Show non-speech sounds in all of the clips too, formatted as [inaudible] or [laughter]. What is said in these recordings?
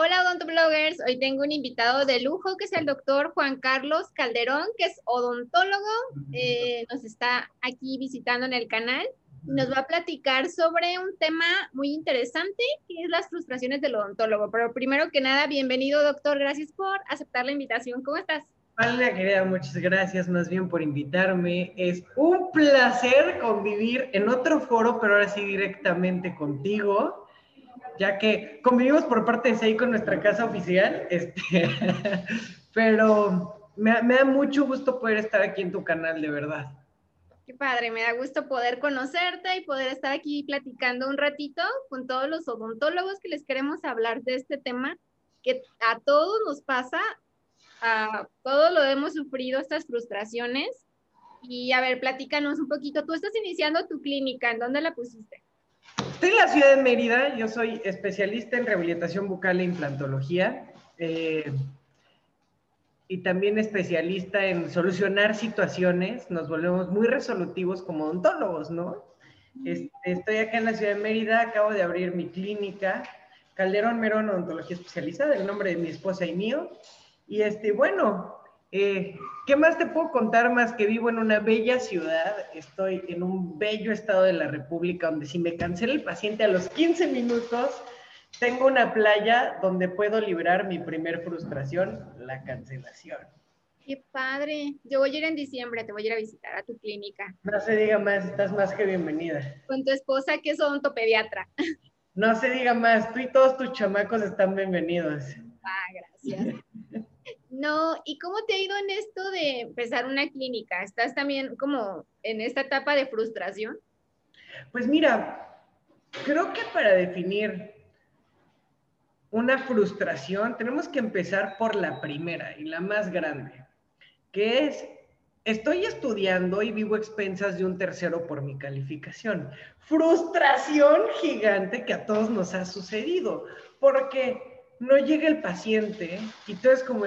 Hola odontobloggers, hoy tengo un invitado de lujo que es el doctor Juan Carlos Calderón, que es odontólogo, eh, nos está aquí visitando en el canal. Y nos va a platicar sobre un tema muy interesante que es las frustraciones del odontólogo. Pero primero que nada, bienvenido doctor, gracias por aceptar la invitación, ¿cómo estás? Hola querida, muchas gracias. Más bien por invitarme. Es un placer convivir en otro foro, pero ahora sí directamente contigo ya que convivimos por parte de Seiko en nuestra casa oficial, [laughs] este, pero me, me da mucho gusto poder estar aquí en tu canal, de verdad. Qué padre, me da gusto poder conocerte y poder estar aquí platicando un ratito con todos los odontólogos que les queremos hablar de este tema que a todos nos pasa, a todos lo hemos sufrido, estas frustraciones. Y a ver, platícanos un poquito. Tú estás iniciando tu clínica, ¿en dónde la pusiste? Estoy en la ciudad de Mérida, yo soy especialista en rehabilitación bucal e implantología eh, y también especialista en solucionar situaciones. Nos volvemos muy resolutivos como odontólogos, ¿no? Este, estoy acá en la ciudad de Mérida, acabo de abrir mi clínica, Calderón Merón Odontología Especializada, el nombre de mi esposa y mío. Y este, bueno, eh, ¿Qué más te puedo contar más que vivo en una bella ciudad? Estoy en un bello estado de la República donde si me cancela el paciente a los 15 minutos, tengo una playa donde puedo librar mi primer frustración, la cancelación. Qué padre. Yo voy a ir en diciembre, te voy a ir a visitar a tu clínica. No se diga más, estás más que bienvenida. Con tu esposa que es odontopediatra. No se diga más, tú y todos tus chamacos están bienvenidos. Ah, gracias. No, ¿y cómo te ha ido en esto de empezar una clínica? ¿Estás también como en esta etapa de frustración? Pues mira, creo que para definir una frustración tenemos que empezar por la primera y la más grande, que es, estoy estudiando y vivo expensas de un tercero por mi calificación. Frustración gigante que a todos nos ha sucedido, porque no llega el paciente y tú es como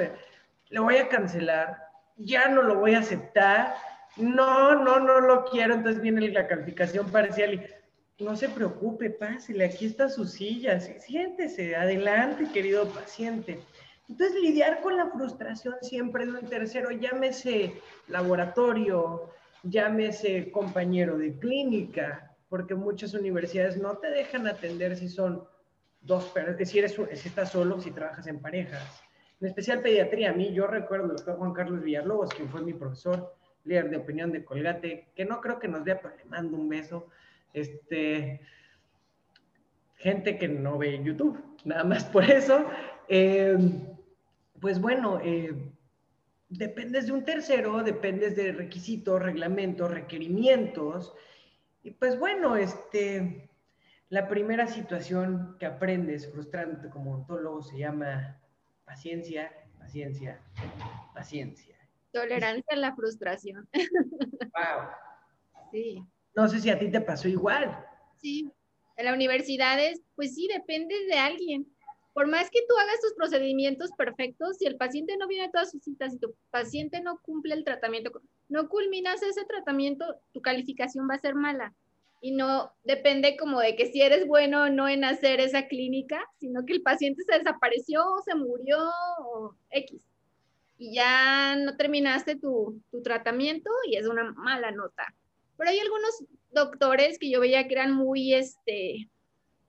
lo voy a cancelar, ya no lo voy a aceptar, no, no, no lo quiero, entonces viene la calificación parcial y no se preocupe, pásele, aquí está su silla, siéntese, adelante, querido paciente. Entonces, lidiar con la frustración siempre de un tercero, llámese laboratorio, llámese compañero de clínica, porque muchas universidades no te dejan atender si son dos, si, eres, si estás solo, si trabajas en parejas en especial pediatría. A mí, yo recuerdo al doctor Juan Carlos Villalobos, quien fue mi profesor, líder de opinión de Colgate, que no creo que nos vea, pero le mando un beso. Este, gente que no ve YouTube, nada más por eso. Eh, pues bueno, eh, dependes de un tercero, dependes de requisitos, reglamentos, requerimientos. Y pues bueno, este, la primera situación que aprendes frustrante como ontólogo se llama Paciencia, paciencia, paciencia. Tolerancia a la frustración. [laughs] Wow. Sí. No sé si a ti te pasó igual. Sí. En la universidad es, pues sí, depende de alguien. Por más que tú hagas tus procedimientos perfectos, si el paciente no viene a todas sus citas y tu paciente no cumple el tratamiento, no culminas ese tratamiento, tu calificación va a ser mala y no depende como de que si eres bueno o no en hacer esa clínica, sino que el paciente se desapareció, se murió o X. Y ya no terminaste tu, tu tratamiento y es una mala nota. Pero hay algunos doctores que yo veía que eran muy, este,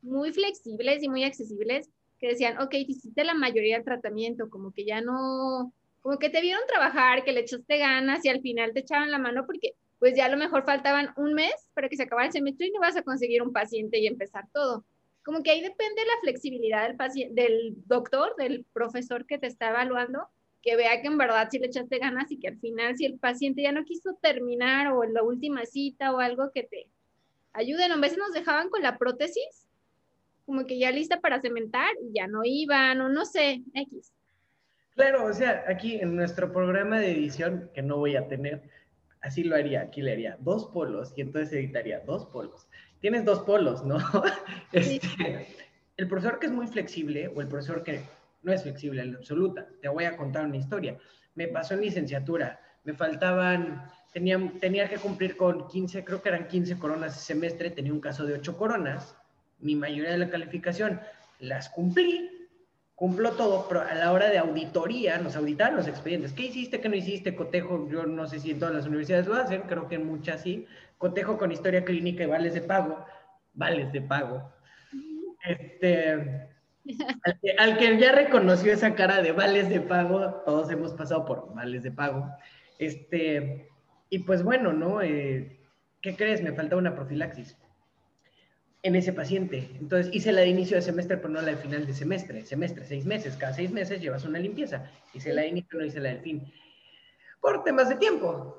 muy flexibles y muy accesibles, que decían, ok, hiciste la mayoría del tratamiento, como que ya no, como que te vieron trabajar, que le echaste ganas y al final te echaban la mano porque pues ya a lo mejor faltaban un mes para que se acabara el semestre y no vas a conseguir un paciente y empezar todo. Como que ahí depende la flexibilidad del, paciente, del doctor, del profesor que te está evaluando, que vea que en verdad sí le echaste ganas y que al final si el paciente ya no quiso terminar o en la última cita o algo que te ayuden, a veces nos dejaban con la prótesis, como que ya lista para cementar y ya no iban o no sé, X. Claro, o sea, aquí en nuestro programa de edición, que no voy a tener, así lo haría, aquí le haría dos polos y entonces editaría dos polos. Tienes dos polos, ¿no? [laughs] Este, el profesor que es muy flexible o el profesor que no es flexible en absoluta. Te voy a contar una historia. Me pasó en licenciatura, me faltaban, tenía, tenía que cumplir con 15, creo que eran 15 coronas ese semestre, tenía un caso de 8 coronas, mi mayoría de la calificación, las cumplí, cumplo todo, pero a la hora de auditoría nos auditaban los expedientes. ¿Qué hiciste, qué no hiciste? Cotejo, yo no sé si en todas las universidades lo hacen, creo que en muchas sí. Cotejo con historia clínica y vales de pago. Vales de pago. Este, al que, ya reconoció esa cara de vales de pago, todos hemos pasado por vales de pago. Este, y pues bueno, ¿no? Eh, ¿Qué crees? Me falta una profilaxis en ese paciente. Entonces hice la de inicio de semestre, pero no la de final de semestre. Semestre, seis meses. Cada seis meses llevas una limpieza. Hice la de inicio, no hice la del fin. Por temas de tiempo.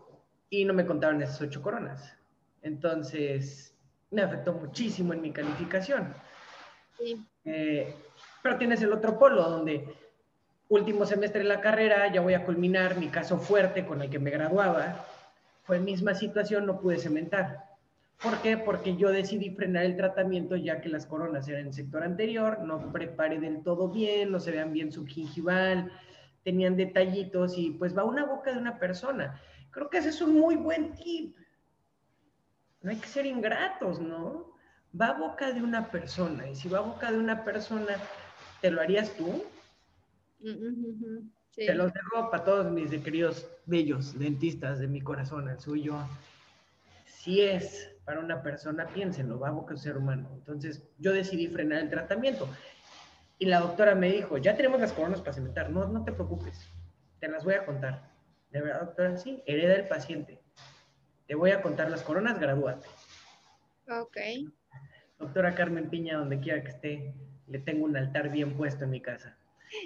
Y no me contaron esas ocho coronas. Entonces, me afectó muchísimo en mi calificación. Sí. Eh, pero tienes el otro polo, donde último semestre de la carrera, ya voy a culminar mi caso fuerte con el que me graduaba. Fue misma situación, no pude cementar ¿Por qué? Porque yo decidí frenar el tratamiento ya que las coronas eran en el sector anterior, no preparé del todo bien, no se vean bien subgingival, tenían detallitos y pues va a una boca de una persona. Creo que ese es un muy buen tip. No hay que ser ingratos, ¿no? Va a boca de una persona y si va a boca de una persona, ¿te lo harías tú? Te los dejo para todos mis queridos bellos dentistas de mi corazón, el suyo. Si es para una persona, piénsenlo, va a boca ser humano. Entonces, yo decidí frenar el tratamiento. Y la doctora me dijo, ya tenemos las coronas para cementar, no, no te preocupes, te las voy a contar. De verdad, doctora, sí, hereda el paciente. Te voy a contar las coronas, gradúate. Ok. Doctora Carmen Piña, donde quiera que esté, le tengo un altar bien puesto en mi casa.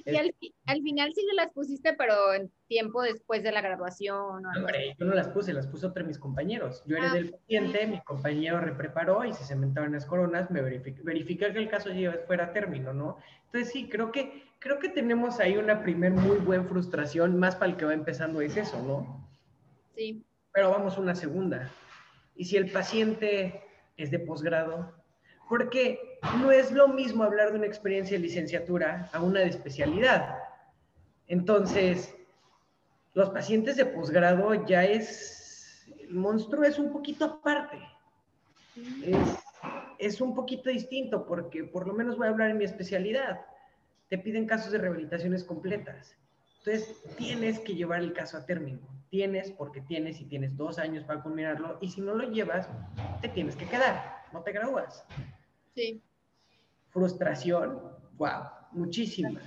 Y al, al, final sí las pusiste, pero en tiempo después de la graduación. ¿o Hombre, yo no las puse, las puso otro de mis compañeros. Yo era ah, del paciente, mi compañero repreparó y se cementaron las coronas, me verificó, verifiqué que el caso ya fuera a término, ¿no? Entonces sí, creo que, creo que tenemos ahí una primer muy buena frustración, más para el que va empezando es eso, ¿no? Sí. Pero vamos a una segunda. Y si el paciente es de posgrado, porque no es lo mismo hablar de una experiencia de licenciatura a una de especialidad. Entonces, los pacientes de posgrado ya es, monstruo es un poquito aparte. Es, es, un poquito distinto porque por lo menos voy a hablar en mi especialidad. Te piden casos de rehabilitaciones completas. Entonces, tienes que llevar el caso a término. Tienes, porque tienes y tienes dos años para culminarlo. Y si no lo llevas, te tienes que quedar. No te gradúas. Sí. Frustración, wow, muchísima.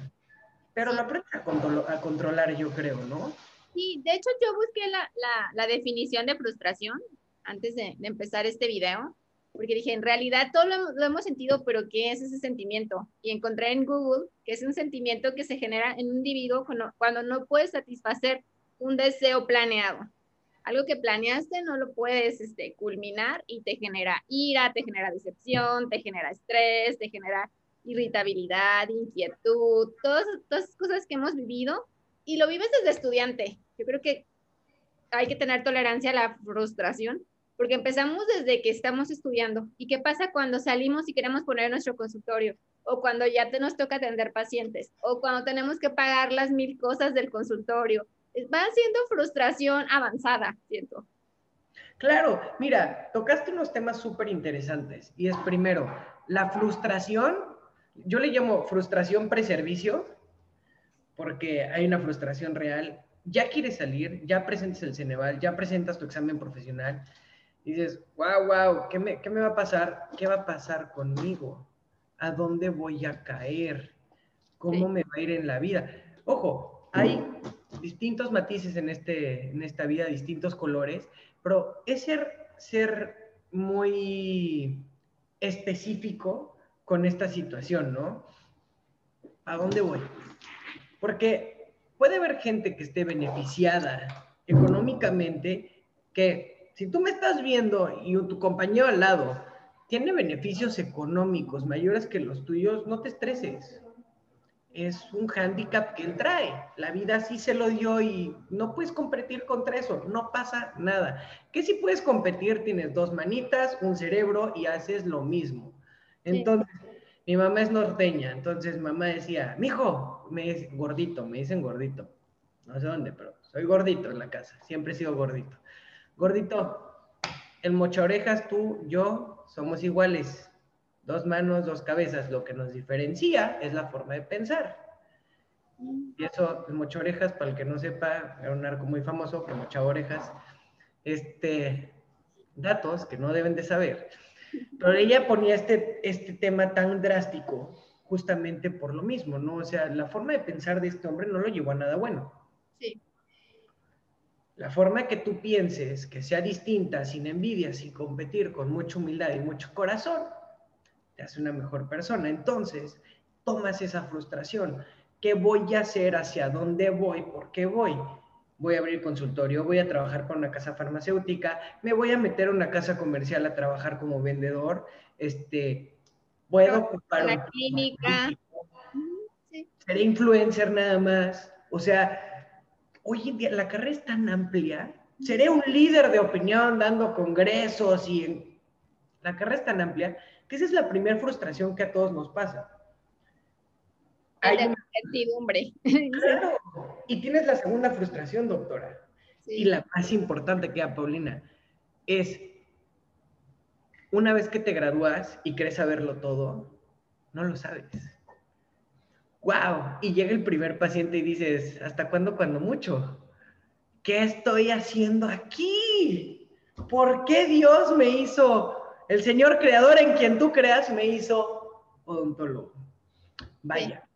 Pero lo aprendes a, controlar, yo creo, ¿no? Sí, de hecho yo busqué la, la, definición de frustración antes de, empezar este video, porque dije, en realidad todo lo, hemos sentido, pero ¿qué es ese sentimiento? Y encontré en Google que es un sentimiento que se genera en un individuo cuando no puede satisfacer un deseo planeado algo que planeaste no lo puedes este, culminar y te genera ira, te genera decepción, te genera estrés, te genera irritabilidad, inquietud, todas, esas cosas que hemos vivido y lo vives desde estudiante. Yo creo que hay que tener tolerancia a la frustración porque empezamos desde que estamos estudiando. ¿Y qué pasa cuando salimos y queremos poner nuestro consultorio? O cuando ya te nos toca atender pacientes, o cuando tenemos que pagar las mil cosas del consultorio, va siendo frustración avanzada, siento. Claro, mira, tocaste unos temas súper interesantes. Y es primero, la frustración, yo le llamo frustración preservicio, porque hay una frustración real. Ya quieres salir, ya presentas el Ceneval, ya presentas tu examen profesional. Y dices, wow, wow, ¿qué me, ¿qué me va a pasar? ¿Qué va a pasar conmigo? ¿A dónde voy a caer? ¿Cómo me va a ir en la vida? Ojo, hay distintos matices en, este, en esta vida, distintos colores, pero es ser, ser muy específico con esta situación, ¿no? ¿A dónde voy? Porque puede haber gente que esté beneficiada económicamente, que si tú me estás viendo y tu compañero al lado tiene beneficios económicos mayores que los tuyos, no te estreses es un hándicap que él trae. La vida sí se lo dio y no puedes competir contra eso, no pasa nada. Que si puedes competir, tienes dos manitas, un cerebro y haces lo mismo. Entonces, mi mamá es norteña, entonces mamá decía, mijo, me es gordito, me dicen gordito. No sé dónde, pero soy gordito en la casa, siempre he sido gordito. Gordito, el mocha orejas, tú, yo, somos iguales dos manos, dos cabezas. Lo que nos diferencia es la forma de pensar. Y eso, el mocha orejas, para el que no sepa, era un arco muy famoso que mocha orejas. Este, datos que no deben de saber. Pero ella ponía este, este tema tan drástico justamente por lo mismo, ¿no? O sea, la forma de pensar de este hombre no lo llevó a nada bueno. Sí. La forma que tú pienses que sea distinta, sin envidia, sin competir, con mucha humildad y mucho corazón, te hace una mejor persona. Entonces, tomas esa frustración. ¿Qué voy a hacer? ¿Hacia dónde voy? ¿Por qué voy? Voy a abrir consultorio, voy a trabajar con una casa farmacéutica, me voy a meter a una casa comercial a trabajar como vendedor, este, puedo ocupar una clínica. Seré influencer nada más. O sea, hoy en día la carrera es tan amplia, seré un líder de opinión dando congresos y la carrera es tan amplia que esa es la primera frustración que a todos nos pasa. Hay una incertidumbre. [laughs] Claro. Y tienes la segunda frustración, doctora. Y la más importante que a Paulina es una vez que te gradúas y crees saberlo todo, no lo sabes wow, y llega el primer paciente y dices, ¿hasta cuándo cuando mucho? ¿Qué estoy haciendo aquí? ¿Por qué Dios me hizo, el Señor creador en quien tú creas, me hizo odontólogo? Vaya.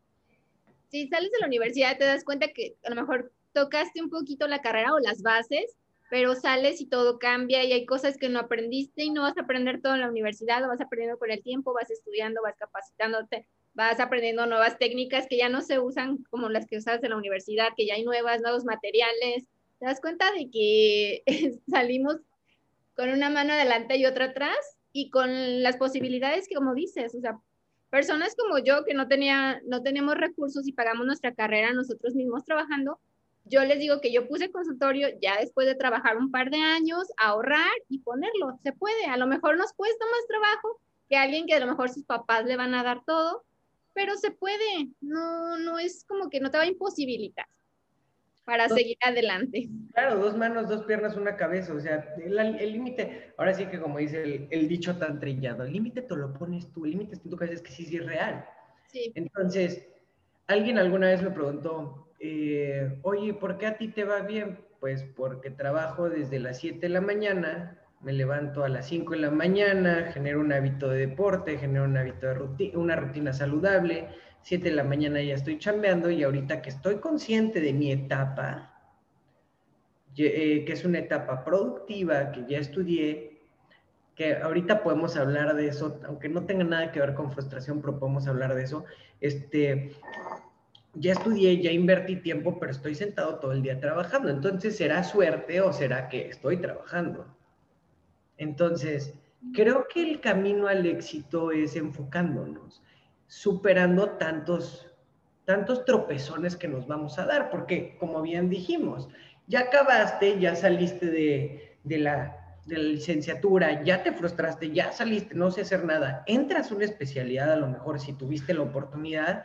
Si sales de la universidad te das cuenta que a lo mejor tocaste un poquito la carrera o las bases, pero sales y todo cambia y hay cosas que no aprendiste y no vas a aprender todo en la universidad, lo vas aprendiendo con el tiempo, vas estudiando, vas capacitándote vas aprendiendo nuevas técnicas que ya no se usan como las que usas en la universidad, que ya hay nuevas, nuevos materiales. Te das cuenta de que [laughs] salimos con una mano adelante y otra atrás y con las posibilidades que, como dices, o sea, personas como yo que no, tenía, no tenemos recursos y pagamos nuestra carrera nosotros mismos trabajando, yo les digo que yo puse consultorio ya después de trabajar un par de años, ahorrar y ponerlo. Se puede, a lo mejor nos cuesta más trabajo que alguien que a lo mejor sus papás le van a dar todo, pero se puede, no, no es como que no te va a imposibilitar para seguir adelante. Claro, dos manos, dos piernas, una cabeza, o sea, el límite, ahora sí que como dice el, dicho tan trillado, el límite te lo pones tú, el límite tú cabeza es que sí, sí es real. Sí. Entonces, alguien alguna vez me preguntó, eh, oye, ¿por qué a ti te va bien? Pues porque trabajo desde las 7 de la mañana me levanto a las 5 de la mañana, genero un hábito de deporte, genero un hábito de rutina, una rutina saludable, 7 de la mañana ya estoy chambeando y ahorita que estoy consciente de mi etapa, eh, que es una etapa productiva, que ya estudié, que ahorita podemos hablar de eso, aunque no tenga nada que ver con frustración, pero podemos hablar de eso, este, ya estudié, ya invertí tiempo, pero estoy sentado todo el día trabajando. Entonces, ¿será suerte o será que estoy trabajando? Entonces, creo que el camino al éxito es enfocándonos, superando tantos, tantos tropezones que nos vamos a dar, porque como bien dijimos, ya acabaste, ya saliste de, la, licenciatura, ya te frustraste, ya saliste, no sé hacer nada, entras a una especialidad a lo mejor si tuviste la oportunidad,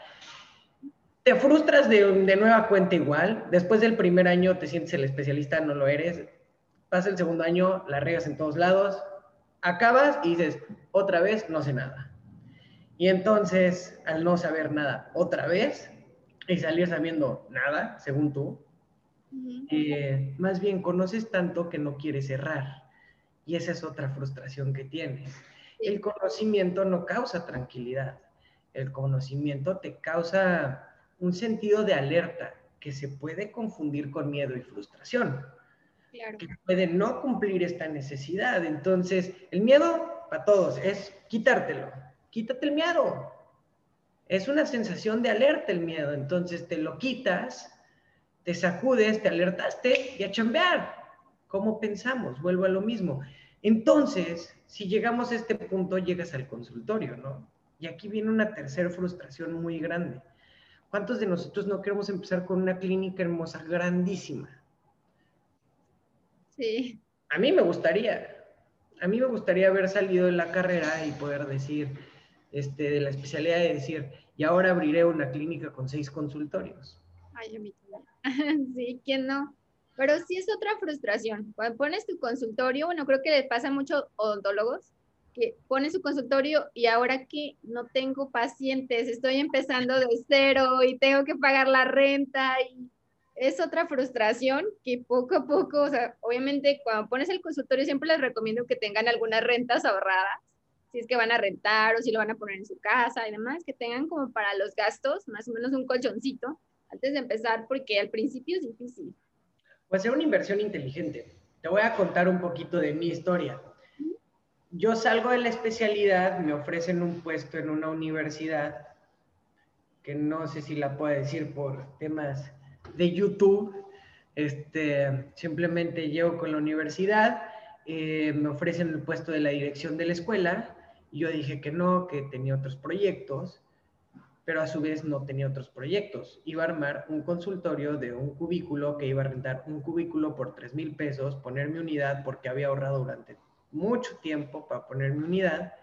te frustras de, de nueva cuenta igual, después del primer año te sientes el especialista, no lo eres, pasa el segundo año, la regas en todos lados, acabas y dices, otra vez no sé nada. Y entonces, al no saber nada otra vez y salir sabiendo nada, según tú, eh, más bien conoces tanto que no quieres errar. Y esa es otra frustración que tienes. El conocimiento no causa tranquilidad. El conocimiento te causa un sentido de alerta que se puede confundir con miedo y frustración que puede no cumplir esta necesidad. Entonces, el miedo para todos es quitártelo. Quítate el miedo. Es una sensación de alerta el miedo. Entonces, te lo quitas, te sacudes, te alertaste y a chambear. ¿Cómo pensamos? Vuelvo a lo mismo. Entonces, si llegamos a este punto, llegas al consultorio, ¿no? Y aquí viene una tercera frustración muy grande. ¿Cuántos de nosotros no queremos empezar con una clínica hermosa, grandísima? A mí me gustaría, a mí me gustaría haber salido de la carrera y poder decir, este, de la especialidad de decir, y ahora abriré una clínica con seis consultorios. Ay, a [laughs] Sí, ¿quién no? Pero sí es otra frustración. Cuando pones tu consultorio, bueno, creo que le pasa a muchos odontólogos, que pone su consultorio y ahora que no tengo pacientes, estoy empezando de cero y tengo que pagar la renta y es otra frustración que poco a poco, o sea, obviamente cuando pones el consultorio siempre les recomiendo que tengan algunas rentas ahorradas, si es que van a rentar o si lo van a poner en su casa y demás, que tengan como para los gastos, más o menos un colchoncito antes de empezar, porque al principio es difícil. O hacer una inversión inteligente. Te voy a contar un poquito de mi historia. Yo salgo de la especialidad, me ofrecen un puesto en una universidad, que no sé si la puedo decir por temas de YouTube. Este, simplemente llego con la universidad, eh, me ofrecen el puesto de la dirección de la escuela, yo dije que no, que tenía otros proyectos, pero a su vez no tenía otros proyectos. Iba a armar un consultorio de un cubículo que iba a rentar un cubículo por 3 mil pesos, poner mi unidad porque había ahorrado durante mucho tiempo para poner mi unidad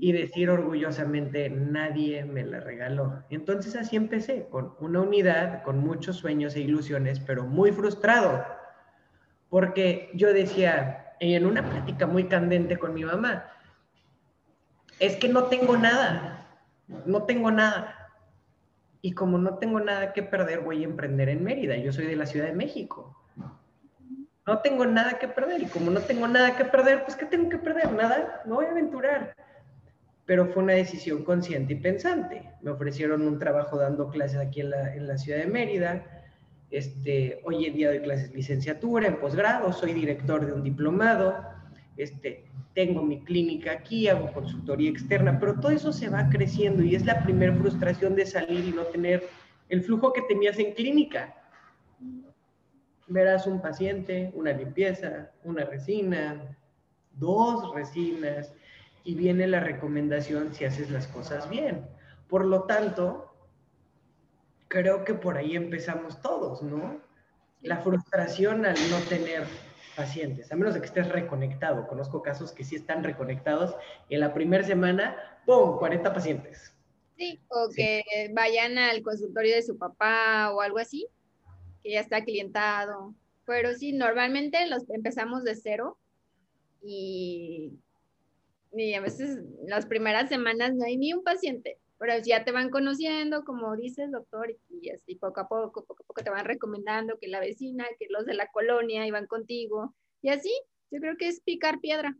y decir orgullosamente, nadie me la regaló. Entonces así empecé, con una unidad, con muchos sueños e ilusiones, pero muy frustrado, porque yo decía, en una plática muy candente con mi mamá, es que no tengo nada, no tengo nada. Y como no tengo nada que perder, voy a emprender en Mérida. Yo soy de la Ciudad de México. No tengo nada que perder. Y como no tengo nada que perder, pues ¿qué tengo que perder? Nada, no voy a aventurar pero fue una decisión consciente y pensante. Me ofrecieron un trabajo dando clases aquí en la, en la ciudad de Mérida. Este, hoy en día doy clases licenciatura, en posgrado, soy director de un diplomado, este, tengo mi clínica aquí, hago consultoría externa, pero todo eso se va creciendo y es la primera frustración de salir y no tener el flujo que tenías en clínica. Verás un paciente, una limpieza, una resina, dos resinas, y viene la recomendación si haces las cosas bien. Por lo tanto, creo que por ahí empezamos todos, ¿no? La frustración al no tener pacientes, a menos de que estés reconectado. Conozco casos que sí están reconectados y en la primera semana, ¡pum!, 40 pacientes. Sí, o que vayan al consultorio de su papá o algo así, que ya está clientado. Pero sí, normalmente los empezamos de cero y y a veces las primeras semanas no hay ni un paciente, pero ya te van conociendo, como dice el doctor, y así poco a poco, poco a poco te van recomendando que la vecina, que los de la colonia iban contigo, y así, yo creo que es picar piedra.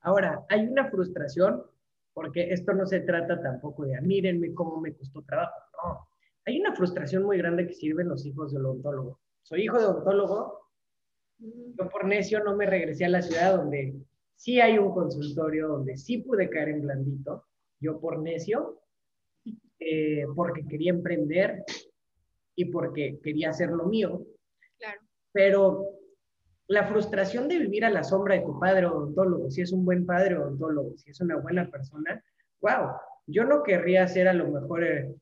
Ahora, hay una frustración, porque esto no se trata tampoco de, ah, mírenme cómo me costó trabajo, no. Hay una frustración muy grande que sirven los hijos del odontólogo. Soy hijo de odontólogo, yo por necio no me regresé a la ciudad donde sí hay un consultorio donde sí pude caer en blandito, yo por necio, eh, porque quería emprender y porque quería hacer lo mío. Claro. Pero la frustración de vivir a la sombra de tu padre odontólogo, si es un buen padre odontólogo, si es una buena persona, wow, yo no querría ser a lo mejor eh,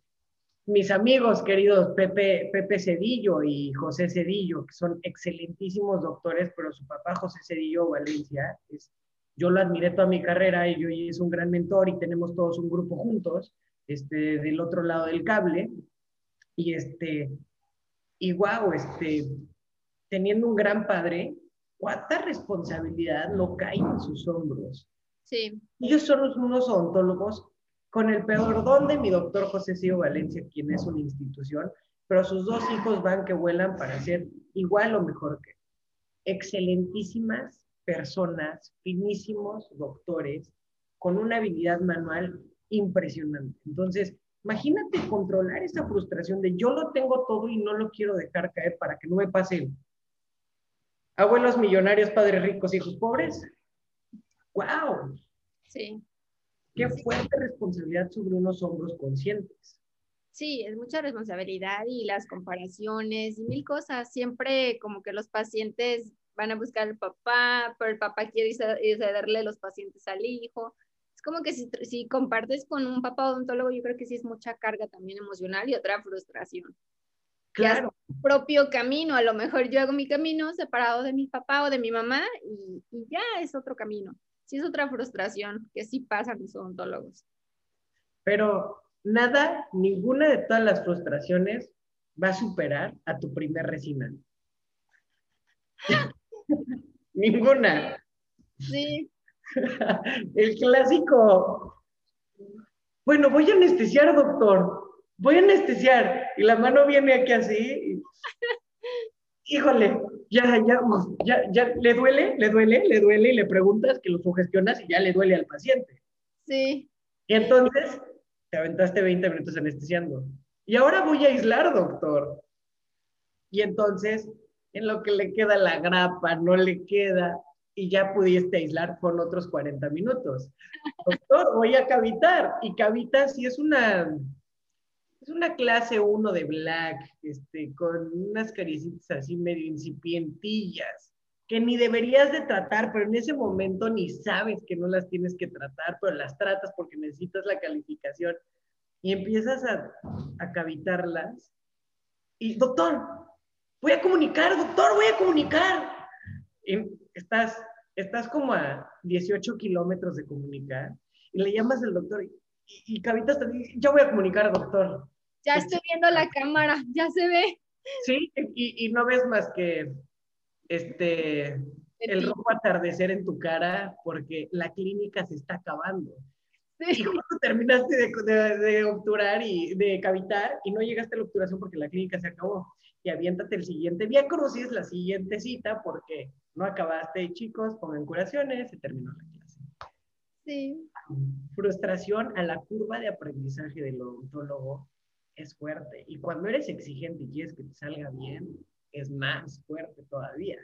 mis amigos queridos Pepe, Pepe Cedillo y José Cedillo, que son excelentísimos doctores, pero su papá José Cedillo Valencia es yo lo admiré toda mi carrera y hoy es un gran mentor y tenemos todos un grupo juntos, este, del otro lado del cable. Y este, y wow, este, teniendo un gran padre, cuánta responsabilidad no cae en sus hombros. Sí. Ellos son unos odontólogos con el peor don de mi doctor José Cío Valencia, quien es una institución, pero sus dos hijos van que vuelan para ser igual o mejor que excelentísimas personas, finísimos doctores, con una habilidad manual impresionante. Entonces, imagínate controlar esa frustración de yo lo tengo todo y no lo quiero dejar caer para que no me pase. Abuelos millonarios, padres ricos, hijos pobres. ¡Wow! Sí. Qué fuerte responsabilidad sobre unos hombros conscientes. Sí, es mucha responsabilidad y las comparaciones y mil cosas. Siempre como que los pacientes van a buscar al papá, pero el papá quiere cederle los pacientes al hijo. Como que si, si compartes con un papá odontólogo, yo creo que sí es mucha carga también emocional y otra frustración. Claro. propio camino, a lo mejor yo hago mi camino separado de mi papá o de mi mamá y, y ya es otro camino. Sí es otra frustración que sí pasan los odontólogos. Pero nada, ninguna de todas las frustraciones va a superar a tu primer resina. [laughs] Ninguna. Sí. [laughs] el clásico. Bueno, voy a anestesiar, doctor. Voy a anestesiar. Y la mano viene aquí así. Híjole, ya, ya, ya, ya, ¿le duele? ¿Le duele? ¿Le duele? Y le preguntas que lo sugestionas y ya le duele al paciente. Sí. Y entonces te aventaste 20 minutos anestesiando. Y ahora voy a aislar, doctor. Y entonces, en lo que le queda la grapa, no le queda, y ya pudiste aislar con otros 40 minutos. Doctor, voy a cavitar. Y cavita sí es una, es una clase 1 de black, este, con unas caricitas así medio incipientillas, que ni deberías de tratar, pero en ese momento ni sabes que no las tienes que tratar, pero las tratas porque necesitas la calificación y empiezas a, a cavitarlas. Y, doctor, voy a comunicar, doctor, voy a comunicar. Y estás, estás como a 18 kilómetros de comunicar y le llamas al doctor y, y, cavitas, ya voy a comunicar, doctor. Ya estoy viendo la cámara, ya se ve. Sí, y, y no ves más que este, el rojo atardecer en tu cara porque la clínica se está acabando. Y justo terminaste de, de, obturar y de cavitar y no llegaste a la obturación porque la clínica se acabó. Y aviéntate el siguiente día, conoces la siguiente cita porque no acabaste. Chicos, pongan curaciones, se terminó la clase. Sí. Frustración a la curva de aprendizaje del odontólogo es fuerte. Y cuando eres exigente y quieres que te salga bien, es más fuerte todavía.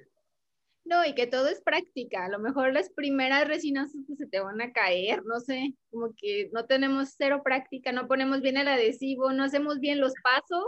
No, y que todo es práctica. A lo mejor las primeras resinas se te van a caer, no sé, como que no tenemos cero práctica, no ponemos bien el adhesivo, no hacemos bien los pasos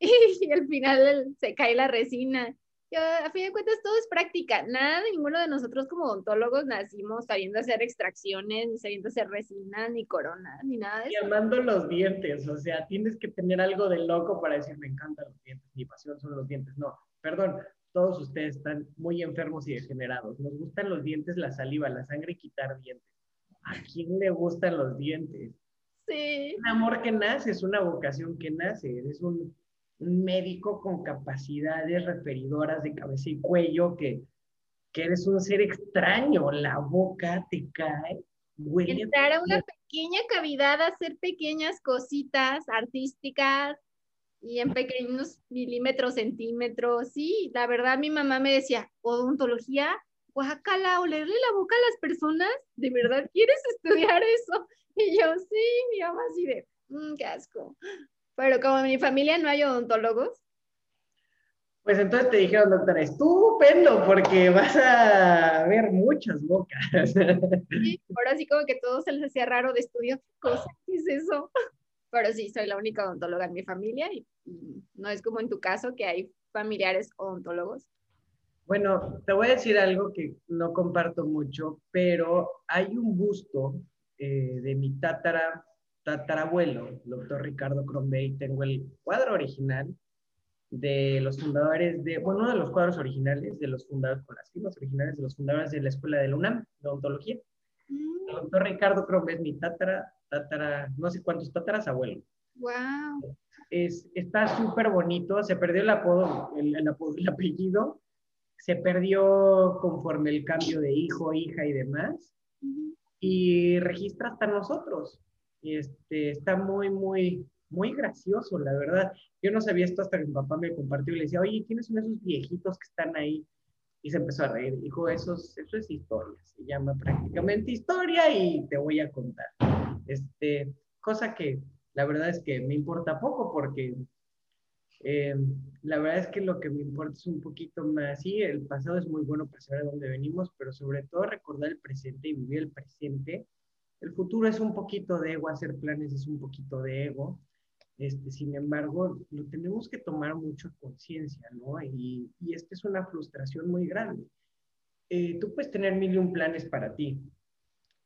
[laughs] y, al final se cae la resina. Y a fin de cuentas todo es práctica. Nada, ninguno de nosotros como odontólogos nacimos sabiendo hacer extracciones, ni sabiendo hacer resinas, ni coronas, ni nada de eso. Y amando los dientes, o sea, tienes que tener algo de loco para decir, me encantan los dientes, mi pasión son los dientes. No, perdón, todos ustedes están muy enfermos y degenerados. Nos gustan los dientes, la saliva, la sangre y quitar dientes. ¿A quién le gustan los dientes? Sí. Un amor que nace, es una vocación que nace. Eres un, médico con capacidades referidoras de cabeza y cuello, que, que eres un ser extraño. La boca te cae. Huele Entrar a una pequeña cavidad, hacer pequeñas cositas artísticas, y en pequeños milímetros, centímetros. Sí, la verdad mi mamá me decía, odontología, guacala, olerle la boca a las personas, ¿de verdad quieres estudiar eso? [laughs] Y yo, sí, mi mamá así de, mmm, qué asco. Pero como en mi familia no hay odontólogos. Pues entonces te dijeron, doctora, estupendo, porque vas a ver muchas bocas. Sí, ahora sí como que todo se les hacía raro de estudio. cosa? ¿Qué es eso? pero sí, soy la única odontóloga en mi familia y, no es como en tu caso que hay familiares odontólogos. Bueno, te voy a decir algo que no comparto mucho, pero hay un busto eh, de mi tatara, tatarabuelo, doctor Ricardo Crombey. Tengo el cuadro original de los fundadores de, bueno, uno de los cuadros originales de los fundadores, con las firmas originales de los fundadores de la Escuela de la UNAM, de Odontología. Mm. El doctor Ricardo Crombey es mi tatara, tatara, no sé cuántos tataras abuelo. Wow. Es, está súper bonito, se perdió el apodo, el, el, apellido, se perdió conforme el cambio de hijo, hija y demás, y registra hasta nosotros. Este, está muy, muy, muy gracioso, la verdad. Yo no sabía esto hasta que mi papá me compartió y le decía, oye, ¿quiénes son esos viejitos que están ahí? Y se empezó a reír. Dijo, eso, eso es historia. Se llama prácticamente historia y te voy a contar. Este, cosa que la verdad es que me importa poco porque eh, la verdad es que lo que me importa es un poquito más, sí, el pasado es muy bueno para saber de dónde venimos, pero sobre todo recordar el presente y vivir el presente. El futuro es un poquito de ego, hacer planes es un poquito de ego. Este, sin embargo, lo tenemos que tomar mucho conciencia, ¿no? Y, y esta es una frustración muy grande. Eh, tú puedes tener mil y un planes para ti,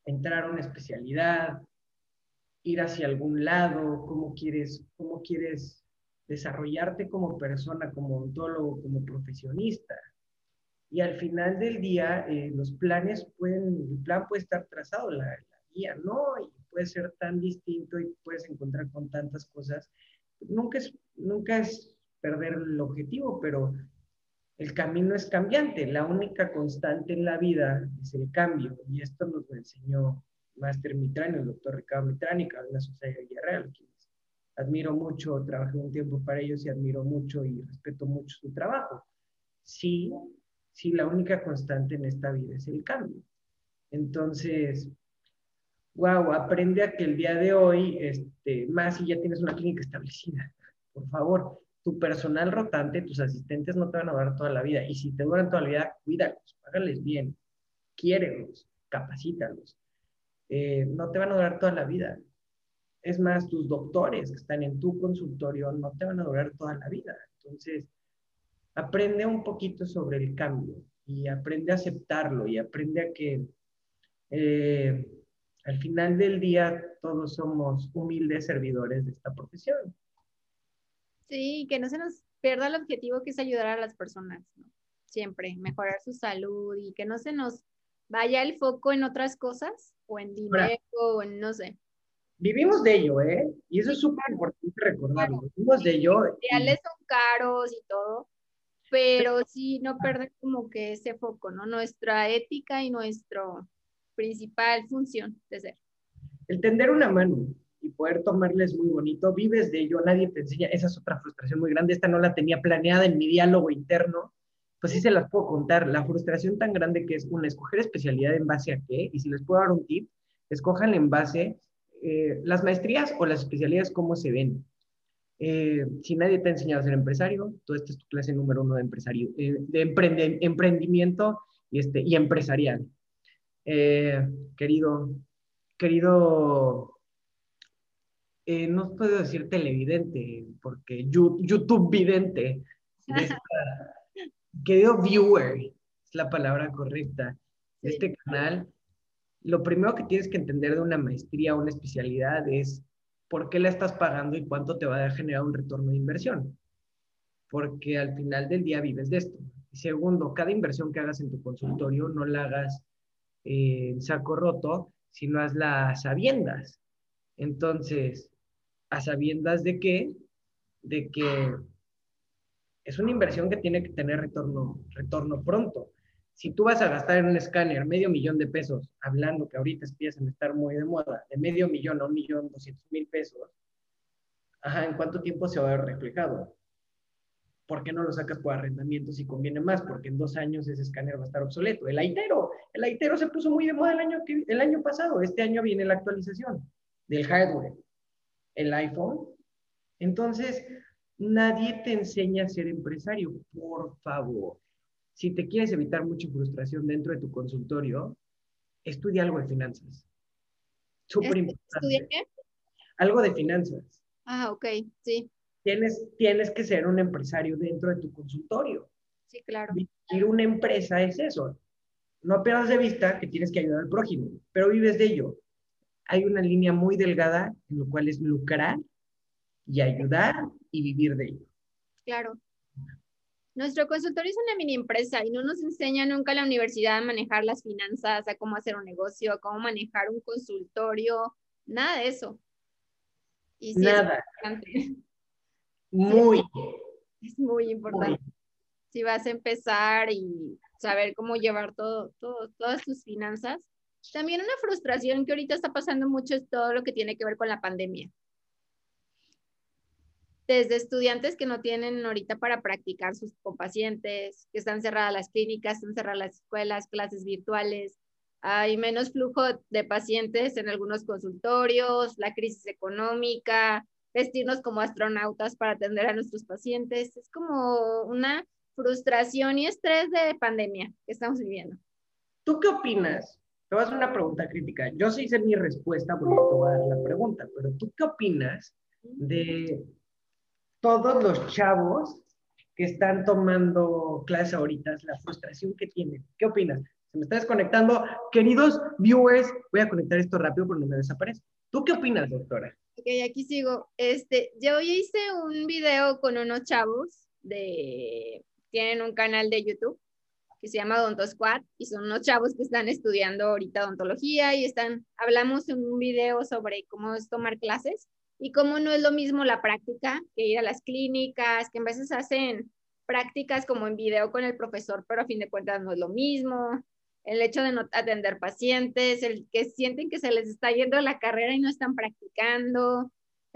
entrar a una especialidad, ir hacia algún lado, cómo quieres, cómo quieres desarrollarte como persona, como odontólogo, como profesionista. Y al final del día, eh, los planes pueden, el plan puede estar trazado, la, no, y puede ser tan distinto y puedes encontrar con tantas cosas. Nunca es, nunca es perder el objetivo, pero el camino es cambiante, la única constante en la vida es el cambio, y esto nos lo enseñó Máster Mitrani, el doctor Ricardo Mitrani, que la Sociedad de Real, quienes admiro mucho, trabajé un tiempo para ellos y admiro mucho y respeto mucho su trabajo. Sí, sí, la única constante en esta vida es el cambio. Entonces, wow, aprende a que el día de hoy, este, más si ya tienes una clínica establecida, por favor, tu personal rotante, tus asistentes no te van a durar toda la vida. Y si te duran toda la vida, cuídalos, págales bien, quiérelos, capacítalos. Eh, no te van a durar toda la vida. Es más, tus doctores que están en tu consultorio no te van a durar toda la vida. Entonces, aprende un poquito sobre el cambio y aprende a aceptarlo y aprende a que eh, al final del día todos somos humildes servidores de esta profesión. Sí, que no se nos pierda el objetivo que es ayudar a las personas, ¿no? Siempre, mejorar su salud y que no se nos vaya el foco en otras cosas o en dinero o en no sé. Vivimos de ello, ¿eh? Y eso es súper importante recordarlo. Vivimos de ello. Los materiales son caros y todo, pero sí no perder como que ese foco, ¿no? Nuestra ética y nuestra principal función de ser. El tender una mano, y poder tomarles muy bonito, vives de ello, nadie te enseña, esa es otra frustración muy grande, esta no la tenía planeada en mi diálogo interno, pues sí se las puedo contar, la frustración tan grande que es una, escoger especialidad en base a qué, y si les puedo dar un tip, escojan en base eh, las maestrías o las especialidades, cómo se ven. Eh, si nadie te ha enseñado a ser empresario, tú esta es tu clase número uno de empresario, eh, de emprendimiento y, este, y empresarial. Querido, querido eh, no puedo decir televidente, porque YouTube vidente, [laughs] querido viewer, es la palabra correcta, de este canal, lo primero que tienes que entender de una maestría o una especialidad es por qué la estás pagando y cuánto te va a generar un retorno de inversión. Porque al final del día vives de esto. Y segundo, cada inversión que hagas en tu consultorio no la hagas en saco roto, sino hazla sabiendas. Entonces, a sabiendas de que, de que es una inversión que tiene que tener retorno, retorno pronto. Si tú vas a gastar en un escáner medio millón de pesos, hablando que ahorita empiezan a estar muy de moda, de medio millón a un millón doscientos mil pesos, ajá, ¿en cuánto tiempo se va a ver reflejado? ¿Por qué no lo sacas por arrendamiento si conviene más? Porque en dos años ese escáner va a estar obsoleto. El aitero, el aitero se puso muy de moda el año, el año pasado. Este año viene la actualización del hardware el iPhone. Entonces, nadie te enseña a ser empresario, por favor. Si te quieres evitar mucha frustración dentro de tu consultorio, estudia algo de finanzas. Súper importante. qué? Algo de finanzas. Ah, ok, sí. Tienes, tienes que ser un empresario dentro de tu consultorio. Sí, claro. Vivir una empresa es eso. No pierdas de vista que tienes que ayudar al prójimo, pero vives de ello hay una línea muy delgada en lo cual es lucrar y ayudar y vivir de ello. Claro. Nuestro consultorio es una mini empresa y no nos enseña nunca la universidad a manejar las finanzas, a cómo hacer un negocio, a cómo manejar un consultorio, nada de eso. Y nada. Es muy. [laughs] Es muy importante. Si vas a empezar y saber cómo llevar todo, todo, todas tus finanzas, también una frustración que ahorita está pasando mucho es todo lo que tiene que ver con la pandemia. Desde estudiantes que no tienen ahorita para practicar sus pacientes, que están cerradas las clínicas, están cerradas las escuelas, clases virtuales, hay menos flujo de pacientes en algunos consultorios, la crisis económica, vestirnos como astronautas para atender a nuestros pacientes. Es como una frustración y estrés de pandemia que estamos viviendo. ¿Tú qué opinas te voy a hacer una pregunta crítica. Yo sí hice mi respuesta porque te voy a dar la pregunta, pero ¿tú qué opinas de todos los chavos que están tomando clases ahorita, la frustración que tienen? ¿Qué opinas? Se me está desconectando. Queridos viewers, voy a conectar esto rápido porque no me desaparece. ¿Tú qué opinas, doctora? Ok, aquí sigo. Este, yo hice un video con unos chavos de, tienen un canal de YouTube que se llama Odonto Squad y son unos chavos que están estudiando ahorita odontología y están, hablamos en un video sobre cómo es tomar clases y cómo no es lo mismo la práctica que ir a las clínicas, que en veces hacen prácticas como en video con el profesor, pero a fin de cuentas no es lo mismo, el hecho de no atender pacientes, el que sienten que se les está yendo la carrera y no están practicando,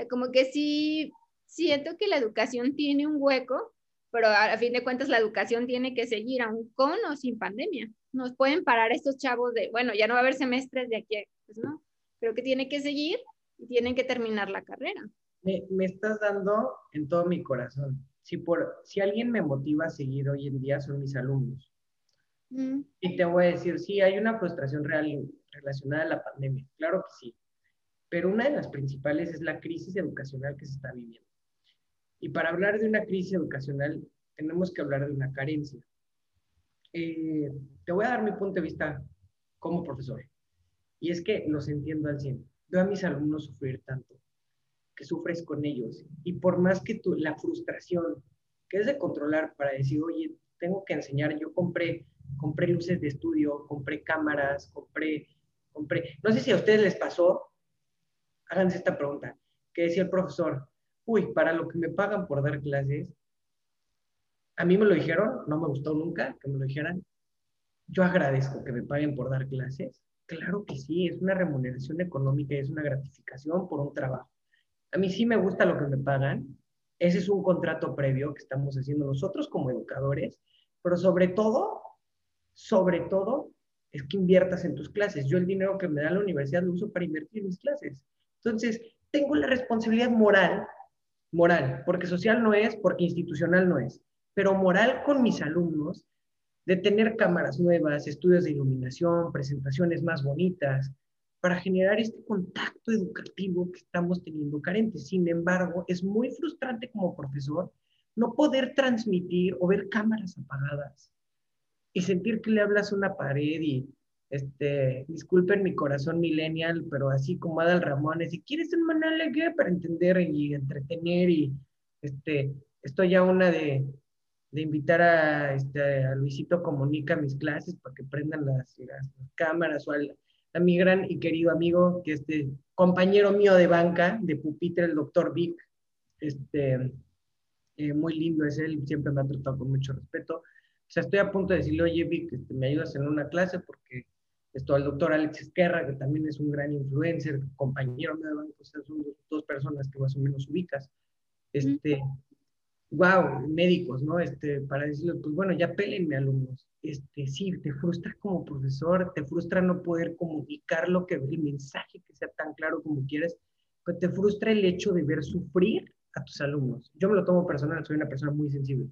como que sí, siento que la educación tiene un hueco, pero a, fin de cuentas la educación tiene que seguir aún con o sin pandemia. Nos pueden parar estos chavos de, bueno, ya no va a haber semestres de aquí, pues no, pero que tiene que seguir y tienen que terminar la carrera. Me, me estás dando en todo mi corazón. Si, por, si alguien me motiva a seguir hoy en día son mis alumnos. Mm. Y te voy a decir, sí, hay una frustración real relacionada a la pandemia, claro que sí, pero una de las principales es la crisis educacional que se está viviendo. Y para hablar de una crisis educacional, tenemos que hablar de una carencia. Eh, te voy a dar mi punto de vista como profesor. Y es que los entiendo al 100. Veo a mis alumnos sufrir tanto, que sufres con ellos. Y por más que tú, la frustración que es de controlar para decir, oye, tengo que enseñar, yo compré, compré luces de estudio, compré cámaras, compré, compré, no sé si a ustedes les pasó, háganse esta pregunta, que decía el profesor, uy, para lo que me pagan por dar clases, a mí me lo dijeron, no me gustó nunca que me lo dijeran, yo agradezco que me paguen por dar clases. Claro que sí, es una remuneración económica y es una gratificación por un trabajo. A mí sí me gusta lo que me pagan. Ese es un contrato previo que estamos haciendo nosotros como educadores, pero sobre todo, sobre todo, es que inviertas en tus clases. Yo el dinero que me da la universidad lo uso para invertir en mis clases. Entonces, tengo la responsabilidad moral moral, porque social no es, porque institucional no es, pero moral con mis alumnos, de tener cámaras nuevas, estudios de iluminación, presentaciones más bonitas, para generar este contacto educativo que estamos teniendo carente. Sin embargo, es muy frustrante como profesor no poder transmitir o ver cámaras apagadas y sentir que le hablas a una pared y este, disculpen mi corazón millennial, pero así como Adal Ramones, si quieres un manual para entender y entretener y este, estoy ya una de, de invitar a, este, a Luisito Comunica a mis clases para que prendan las, las, cámaras o al, a mi gran y querido amigo, que este compañero mío de banca, de pupitre, el doctor Vic, este, eh, muy lindo es él, siempre me ha tratado con mucho respeto. O sea, estoy a punto de decirle, oye Vic, este, me ayudas en una clase porque esto al doctor Alex Esquerra, que también es un gran influencer, compañero de banco, o sea, son dos, personas que más o menos ubicas. Este, wow, médicos, ¿no? Este, para decirle, pues bueno, ya pélenme alumnos. Este, sí, te frustra como profesor, te frustra no poder comunicar lo que, el mensaje que sea tan claro como quieres, pero te frustra el hecho de ver sufrir a tus alumnos. Yo me lo tomo personal, soy una persona muy sensible.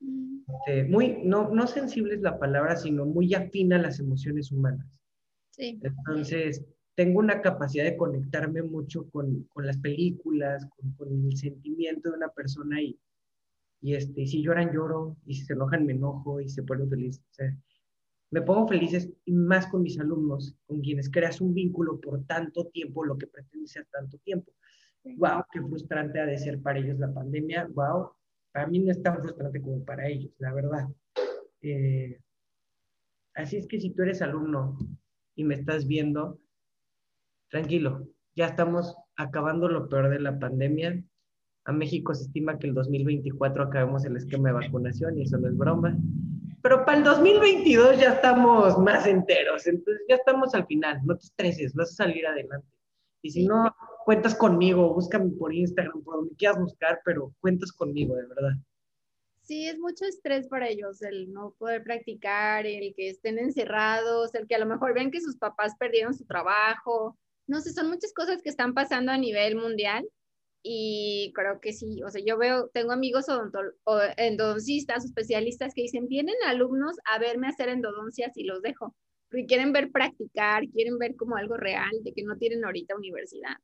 Este, muy, no, no sensible es la palabra, sino muy afina a las emociones humanas. Sí. Entonces, tengo una capacidad de conectarme mucho con, con las películas, con, con, el sentimiento de una persona y, y este, si lloran, lloro, y si se enojan, me enojo y se ponen felices. O sea, me pongo felices y más con mis alumnos, con quienes creas un vínculo por tanto tiempo, lo que pretende ser tanto tiempo. Wow, qué frustrante ha de ser para ellos la pandemia. Wow, para mí no es tan frustrante como para ellos, la verdad. Eh, así es que si tú eres alumno y me estás viendo, tranquilo, ya estamos acabando lo peor de la pandemia. A México se estima que el 2024 acabemos el esquema de vacunación y eso no es broma. Pero para el 2022 ya estamos más enteros, entonces ya estamos al final, no te estreses, vas a salir adelante. Y si no, cuentas conmigo, búscame por Instagram, por donde quieras buscar, pero cuentas conmigo, de verdad. Sí, es mucho estrés para ellos el no poder practicar, el que estén encerrados, el que a lo mejor ven que sus papás perdieron su trabajo. No sé, son muchas cosas que están pasando a nivel mundial y creo que sí, o sea, yo veo, tengo amigos endodoncistas, especialistas que dicen, vienen alumnos a verme hacer endodoncias y los dejo, porque quieren ver practicar, quieren ver como algo real, de que no tienen ahorita universidad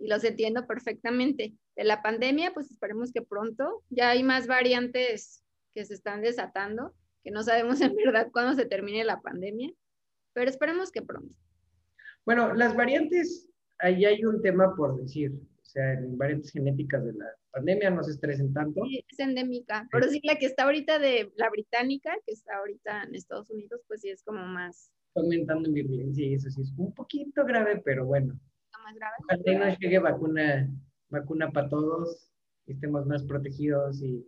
y los entiendo perfectamente. De la pandemia, pues esperemos que pronto ya hay más variantes que se están desatando, que no sabemos en verdad cuándo se termine la pandemia, pero esperemos que pronto. Bueno, las variantes, ahí hay un tema por decir, o sea, en variantes genéticas de la pandemia no se estresen tanto. Sí, es endémica, pero sí la que está ahorita de la británica, que está ahorita en Estados Unidos, pues sí es como más... Aumentando en virulencia y eso sí es un poquito grave, pero bueno, más. Ojalá no llegue vacuna, vacuna para todos, estemos más protegidos y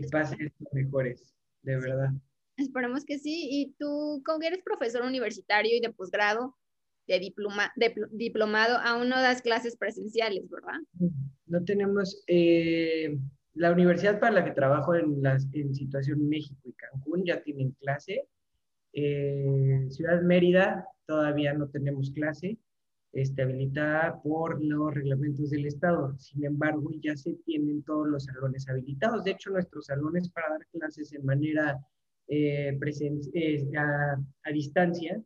y pasen mejores, de verdad. Esperemos que sí. Y tú, como eres profesor universitario y de posgrado, de, diploma, de diplomado, aún no das clases presenciales, ¿verdad? No tenemos, eh, la universidad para la que trabajo en, la, en situación México y Cancún ya tienen clase. Eh, Ciudad Mérida todavía no tenemos clase este, habilitada por los reglamentos del Estado. Sin embargo, ya se tienen todos los salones habilitados. De hecho, nuestros salones para dar clases en manera eh, a, distancia,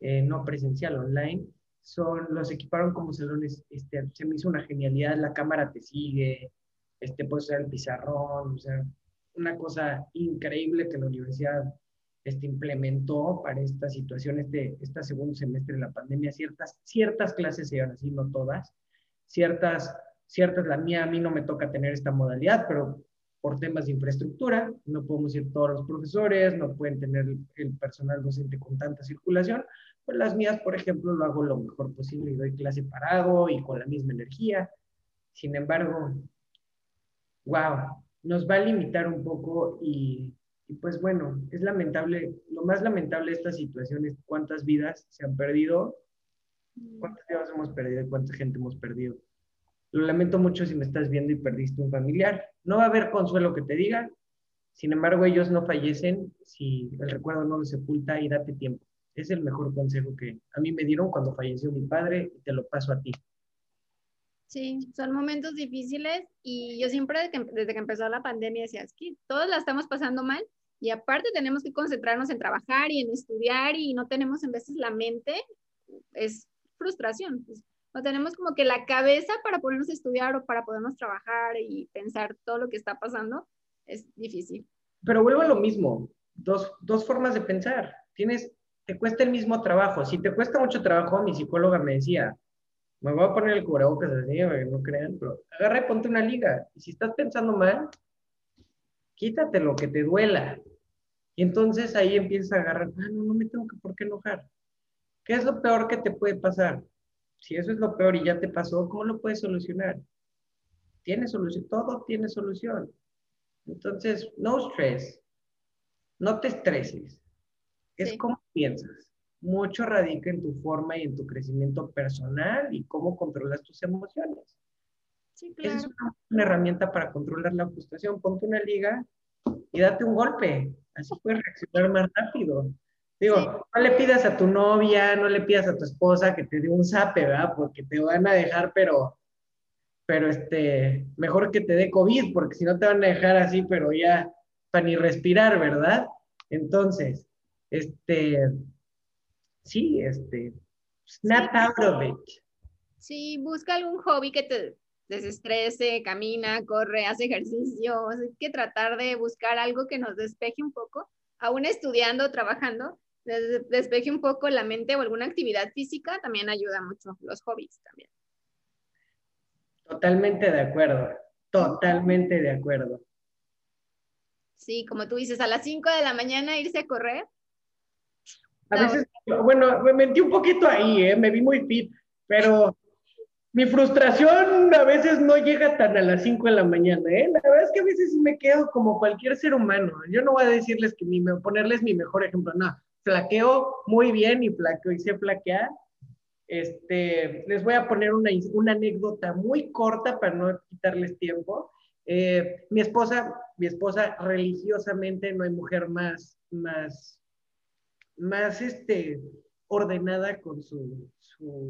eh, no presencial, online, son, los equiparon como salones, este, se me hizo una genialidad, la cámara te sigue, este, puedes usar el pizarrón, o sea, una cosa increíble que la universidad este, implementó para esta situación, este, este segundo semestre de la pandemia, ciertas, ciertas clases se así, no todas, ciertas, ciertas, la mía a mí no me toca tener esta modalidad, pero por temas de infraestructura, no podemos ir todos los profesores, no pueden tener el personal docente con tanta circulación, pues las mías, por ejemplo, lo hago lo mejor posible y doy clase parado y con la misma energía. Sin embargo, wow, nos va a limitar un poco y y pues bueno, es lamentable, lo más lamentable de esta situación es cuántas vidas se han perdido, cuántas vidas hemos perdido y cuánta gente hemos perdido. Lo lamento mucho si me estás viendo y perdiste un familiar. No va a haber consuelo que te diga, sin embargo ellos no fallecen si el recuerdo no lo sepulta y date tiempo. Es el mejor consejo que a mí me dieron cuando falleció mi padre y te lo paso a ti. Sí, son momentos difíciles y yo siempre desde que, empezó la pandemia decía, que todos la estamos pasando mal y aparte tenemos que concentrarnos en trabajar y en estudiar y no tenemos en veces la mente, es frustración. Pues, no tenemos como que la cabeza para ponernos a estudiar o para podernos trabajar y pensar todo lo que está pasando, es difícil. Pero vuelvo a lo mismo, dos, dos formas de pensar. Tienes, te cuesta el mismo trabajo. Si te cuesta mucho trabajo, mi psicóloga me decía, me voy a poner el cubrebocas así, no crean, pero agarra y ponte una liga. Y si estás pensando mal, quítate lo que te duela. Y entonces ahí empiezas a agarrar, ah, no, no me tengo que por qué enojar. ¿Qué es lo peor que te puede pasar? Si eso es lo peor y ya te pasó, ¿cómo lo puedes solucionar? Tiene solución, todo tiene solución. Entonces, no stress, no te estreses. Es como piensas mucho radica en tu forma y en tu crecimiento personal y cómo controlas tus emociones. Sí, claro. Esa es una, herramienta para controlar la frustración. Ponte una liga y date un golpe. Así puedes reaccionar más rápido. Digo, no le pidas a tu novia, no le pidas a tu esposa que te dé un zape, ¿verdad? Porque te van a dejar, pero, pero este, mejor que te dé COVID, porque si no te van a dejar así, pero ya para ni respirar, ¿verdad? Entonces, este, sí, este, snap out of it. Sí, busca algún hobby que te desestrese, camina, corre, hace ejercicio. Hay que tratar de buscar algo que nos despeje un poco, aún estudiando, trabajando, despeje un poco la mente o alguna actividad física, también ayuda mucho, los hobbies también. Totalmente de acuerdo, totalmente de acuerdo. Sí, como tú dices, a las 5 de la mañana irse a correr, a veces, bueno, me mentí un poquito ahí, ¿eh? me vi muy fit, pero mi frustración a veces no llega tan a las 5 de la mañana, ¿eh? La verdad es que a veces me quedo como cualquier ser humano. Yo no voy a decirles que mi, ponerles mi mejor ejemplo, no. Flaqueo muy bien y flaqueo y sé flaquear. Este, les voy a poner una, una anécdota muy corta para no quitarles tiempo. Eh, mi esposa, mi esposa religiosamente, no hay mujer más, más más este, ordenada con su,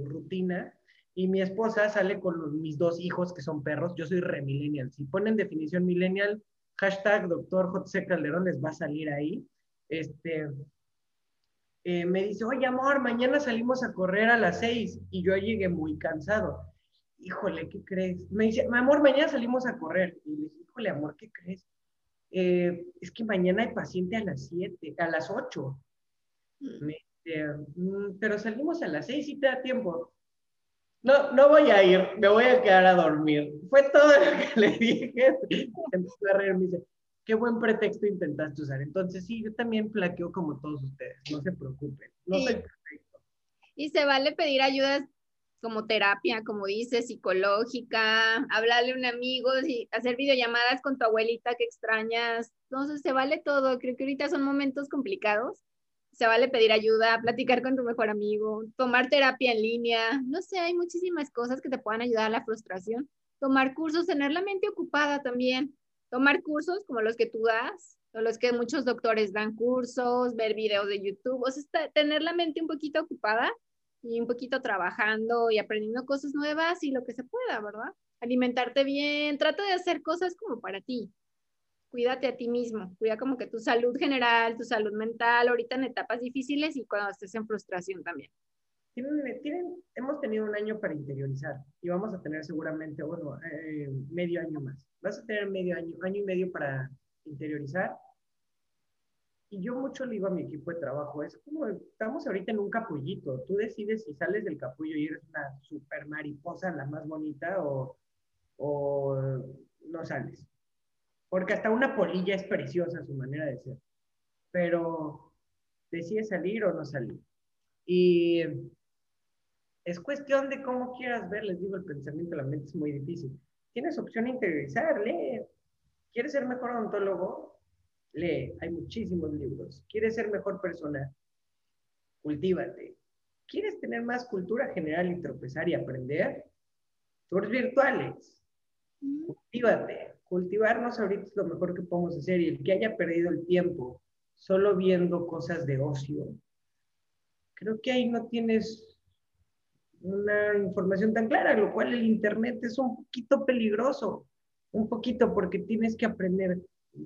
rutina. Y mi esposa sale con mis dos hijos que son perros. Yo soy remillennial. Si ponen definición millennial, hashtag doctor J.C. Calderón les va a salir ahí. Este, eh, me dice, oye, amor, mañana salimos a correr a las seis. Y yo llegué muy cansado. Híjole, ¿qué crees? Me dice, amor, mañana salimos a correr. Y le dije, híjole, amor, ¿qué crees? Eh, es que mañana hay paciente a las siete, a las ocho. Mm, pero salimos a las seis y te da tiempo. No, no voy a ir, me voy a quedar a dormir. Fue todo lo que [laughs] le dije. Empezó a reír, me dice, qué buen pretexto intentaste usar. Entonces, sí, yo también plaqueo como todos ustedes, no se preocupen, no soy perfecto. Y se vale pedir ayuda como terapia, como dices, psicológica, hablarle a un amigo, hacer videollamadas con tu abuelita que extrañas. Entonces se vale todo. Creo que ahorita son momentos complicados. Se vale pedir ayuda, platicar con tu mejor amigo, tomar terapia en línea. No sé, hay muchísimas cosas que te puedan ayudar a la frustración. Tomar cursos, tener la mente ocupada también. Tomar cursos como los que tú das, o los que muchos doctores dan cursos, ver videos de YouTube. O sea, tener la mente un poquito ocupada y un poquito trabajando y aprendiendo cosas nuevas y lo que se pueda, ¿verdad? Alimentarte bien, trata de hacer cosas como para ti. Cuídate a ti mismo, cuida como que tu salud general, tu salud mental, ahorita en etapas difíciles y cuando estés en frustración también. Tienen, hemos tenido un año para interiorizar y vamos a tener seguramente, bueno, eh, medio año más. Vas a tener medio año, año y medio para interiorizar y yo mucho le digo a mi equipo de trabajo, es como estamos ahorita en un capullito, tú decides si sales del capullo y eres una super mariposa, la más bonita, o, o no sales. Porque hasta una polilla es preciosa su manera de ser. Pero decides salir o no salir. Y es cuestión de cómo quieras ver, les digo, el pensamiento de la mente es muy difícil. Tienes opción de interiorizar, lee. ¿Quieres ser mejor odontólogo? lee, hay muchísimos libros. ¿Quieres ser mejor persona? Cultívate. ¿Quieres tener más cultura general y tropezar y aprender? Tours virtuales. Cultívate. Cultivarnos ahorita es lo mejor que podemos hacer y el que haya perdido el tiempo solo viendo cosas de ocio, creo que ahí no tienes una información tan clara, lo cual el Internet es un poquito peligroso, un poquito porque tienes que aprender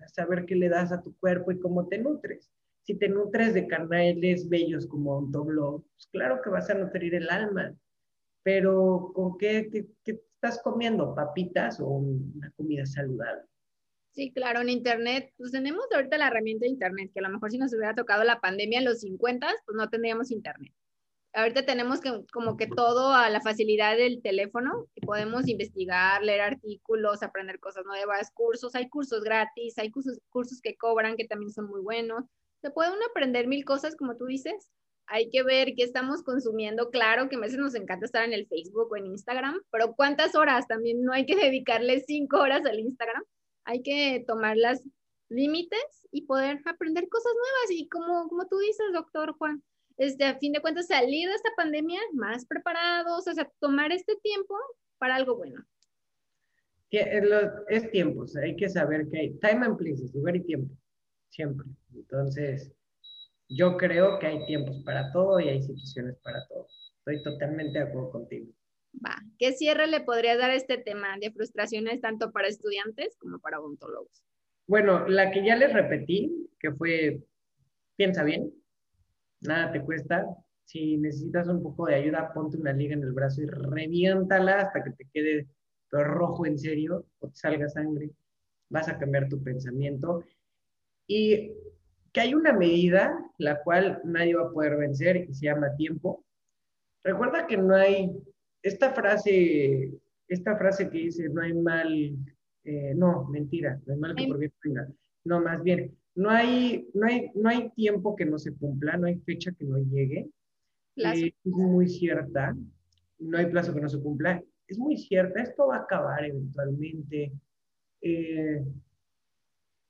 saber qué le das a tu cuerpo y cómo te nutres. Si te nutres de canales bellos como Autoblog, pues claro que vas a nutrir el alma, pero ¿con qué, estás comiendo? ¿Papitas o una comida saludable? Sí, claro, en Internet, pues tenemos ahorita la herramienta de Internet, que a lo mejor si nos hubiera tocado la pandemia en los 50, pues no tendríamos Internet. Ahorita tenemos que, como que todo a la facilidad del teléfono y podemos investigar, leer artículos, aprender cosas nuevas, cursos, hay cursos gratis, hay cursos, cursos que cobran que también son muy buenos. Se puede uno aprender mil cosas, como tú dices. Hay que ver qué estamos consumiendo. Claro que a veces nos encanta estar en el Facebook o en Instagram, pero ¿cuántas horas? También no hay que [laughs] dedicarle cinco horas al Instagram. Hay que tomar las límites y poder aprender cosas nuevas. Y como, como tú dices, doctor Juan, este, a fin de cuentas, salir de esta pandemia más preparados, o sea, tomar este tiempo para algo bueno. Es tiempo, hay que saber que hay time and places, lugar y tiempo, siempre. Entonces, yo creo que hay tiempos para todo y hay situaciones para todo. Estoy totalmente de acuerdo contigo. Va, ¿qué cierre le podría dar a este tema de frustraciones tanto para estudiantes como para odontólogos? Bueno, la que ya les repetí, que fue, piensa bien, nada te cuesta. Si necesitas un poco de ayuda, ponte una liga en el brazo y reviéntala hasta que te quede rojo en serio o te salga sangre. Vas a cambiar tu pensamiento. Y que hay una medida la cual nadie va a poder vencer y se llama tiempo. Recuerda que no hay esta frase, esta frase que dice no hay mal, eh, no, mentira, no hay mal que por bien venga. No, más bien, no hay, no hay, no hay tiempo que no se cumpla, no hay fecha que no llegue. Eh, es muy cierta, no hay plazo que no se cumpla. Es muy cierta, esto va a acabar eventualmente. Eh,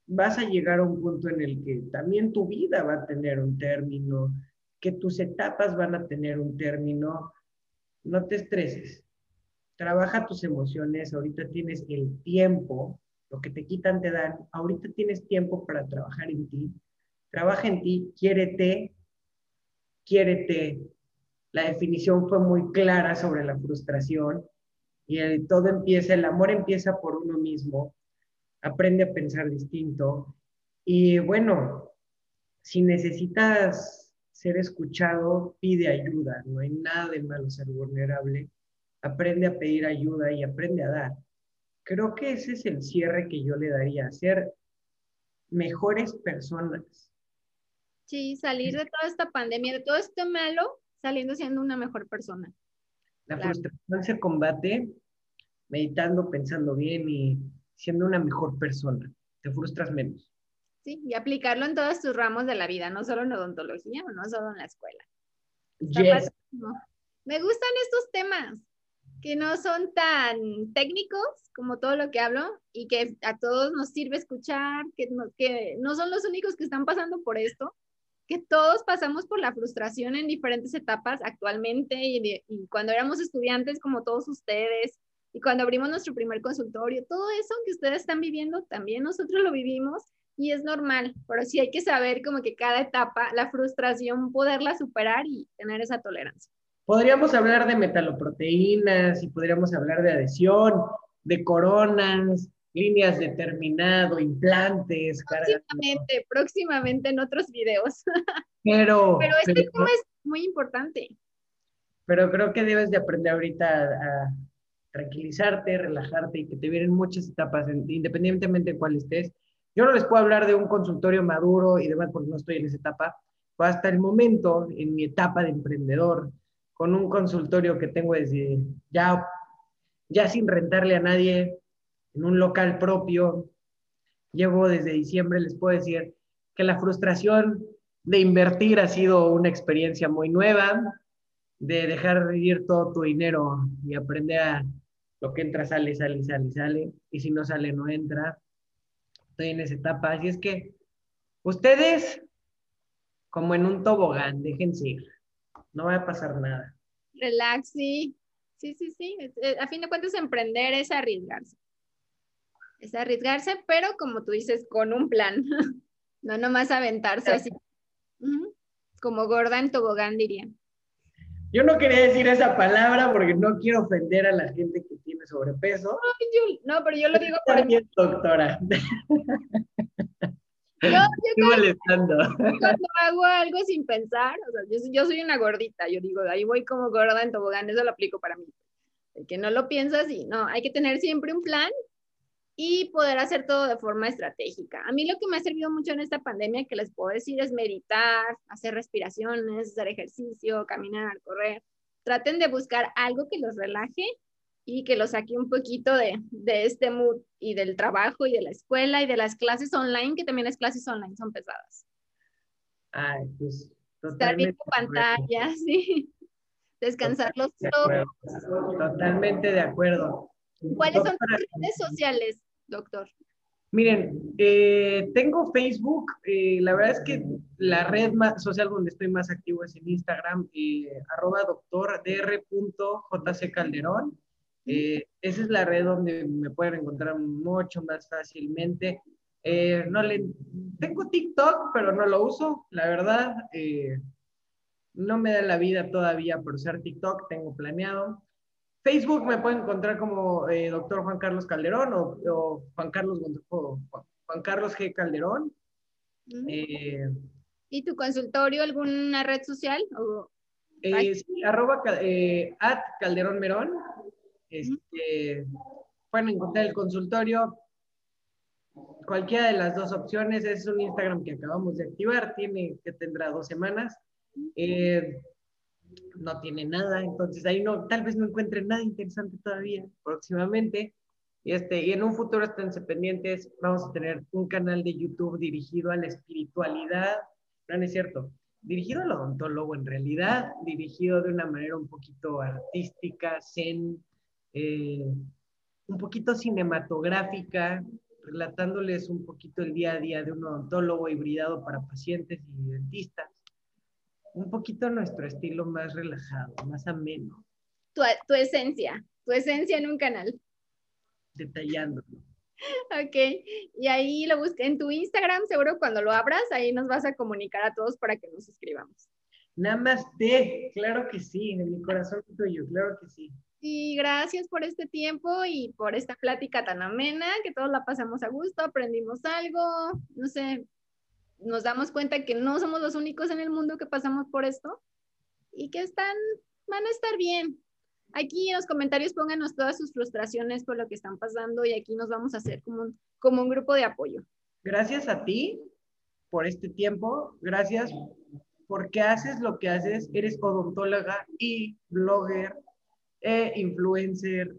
vas a llegar a un punto en el que también tu vida va a tener un término, que tus etapas van a tener un término. No te estreses. Trabaja tus emociones. Ahorita tienes el tiempo lo que te quitan te dan. Ahorita tienes tiempo para trabajar en ti. Trabaja en ti, quiérete, quiérete. La definición fue muy clara sobre la frustración y todo empieza, el amor empieza por uno mismo. Aprende a pensar distinto. Y bueno, si necesitas ser escuchado, pide ayuda. No hay nada de malo ser vulnerable. Aprende a pedir ayuda y aprende a dar. Creo que ese es el cierre que yo le daría, a ser mejores personas. Sí, salir de toda esta pandemia, de todo esto malo, saliendo siendo una mejor persona. La frustración se combate meditando, pensando bien y siendo una mejor persona. Te frustras menos. Sí, y aplicarlo en todos tus ramos de la vida, no solo en odontología, no solo en la escuela. Yes. Me gustan estos temas que no son tan técnicos como todo lo que hablo y que a todos nos sirve escuchar, que no, que no son los únicos que están pasando por esto, que todos pasamos por la frustración en diferentes etapas actualmente y, y cuando éramos estudiantes como todos ustedes y cuando abrimos nuestro primer consultorio, todo eso que ustedes están viviendo, también nosotros lo vivimos y es normal, pero sí hay que saber como que cada etapa, la frustración, poderla superar y tener esa tolerancia. Podríamos hablar de metaloproteínas y podríamos hablar de adhesión, de coronas, líneas de terminado, implantes. Próximamente, próximamente en otros videos. [laughs] Pero, pero este tema es muy importante. Pero creo que debes de aprender ahorita a, tranquilizarte, relajarte y que te vienen muchas etapas, independientemente de cuál estés. Yo no les puedo hablar de un consultorio maduro y demás porque no estoy en esa etapa. hasta el momento, en mi etapa de emprendedor, con un consultorio que tengo desde ya, ya sin rentarle a nadie, en un local propio. Llevo desde diciembre, les puedo decir que la frustración de invertir ha sido una experiencia muy nueva, de dejar de ir todo tu dinero y aprender a lo que entra, sale, sale, sale, sale, y si no sale, no entra. Estoy en esa etapa, así es que ustedes, como en un tobogán, déjense ir no va a pasar nada. Relax, sí. Sí, sí, sí. Eh, a fin de cuentas, emprender es arriesgarse. Es arriesgarse, pero como tú dices, con un plan. [laughs] no nomás aventarse así. Como gorda en tobogán, diría. Yo no quería decir esa palabra porque no quiero ofender a la gente que tiene sobrepeso. No, pero yo lo digo por... Bien, doctora. Yo, [laughs] molestando. Cuando hago algo sin pensar, o sea, yo, yo, soy una gordita, yo digo, ahí voy como gorda en tobogán, eso lo aplico para mí. El que no lo piensas y no, hay que tener siempre un plan y poder hacer todo de forma estratégica. A mí lo que me ha servido mucho en esta pandemia, que les puedo decir, es meditar, hacer respiraciones, hacer ejercicio, caminar, correr. Traten de buscar algo que los relaje y que lo saque un poquito de, de, este mood y del trabajo y de la escuela y de las clases online, que también las clases online son pesadas. Ay, pues Estar viendo pantallas, [laughs] sí. Descansar los ojos. Totalmente de acuerdo. ¿Cuáles son tus redes sociales, doctor? Miren, eh, tengo Facebook, eh, la verdad es que la red más, social donde estoy más activo es en Instagram, eh, arroba Calderón. Eh, esa es la red donde me pueden encontrar mucho más fácilmente. No le, tengo TikTok, pero no lo uso, la verdad. No me da la vida todavía por usar TikTok, tengo planeado. Facebook me pueden encontrar como doctor Juan Carlos Calderón o, Juan, Carlos, Juan Carlos G. Calderón. ¿Y tu consultorio, alguna red social? sí, arroba at Calderón Merón. Este, pueden encontrar el consultorio. Cualquiera de las dos opciones es un Instagram que acabamos de activar, tiene que tendrá dos semanas. Eh, no tiene nada, entonces ahí no, tal vez no encuentren nada interesante todavía próximamente. Y, este, y en un futuro esténse pendientes, vamos a tener un canal de YouTube dirigido a la espiritualidad, no, es cierto, dirigido al odontólogo en realidad, dirigido de una manera un poquito artística, zen, eh, un poquito cinematográfica, relatándoles un poquito el día a día de un odontólogo hibridado para pacientes y dentistas. Un poquito nuestro estilo más relajado, más ameno. Tu, tu esencia, tu esencia en un canal. Detallándolo. Ok, y ahí lo busqué en tu Instagram, seguro cuando lo abras, ahí nos vas a comunicar a todos para que nos suscribamos. Namaste, claro que sí, en mi corazón tuyo, claro que sí. Y gracias por este tiempo y por esta plática tan amena, que todos la pasamos a gusto, aprendimos algo, no sé, nos damos cuenta que no somos los únicos en el mundo que pasamos por esto y que están, van a estar bien. Aquí en los comentarios pónganos todas sus frustraciones por lo que están pasando y aquí nos vamos a hacer como un, como un grupo de apoyo. Gracias a ti por este tiempo, gracias porque haces lo que haces, eres odontóloga y blogger e influencer,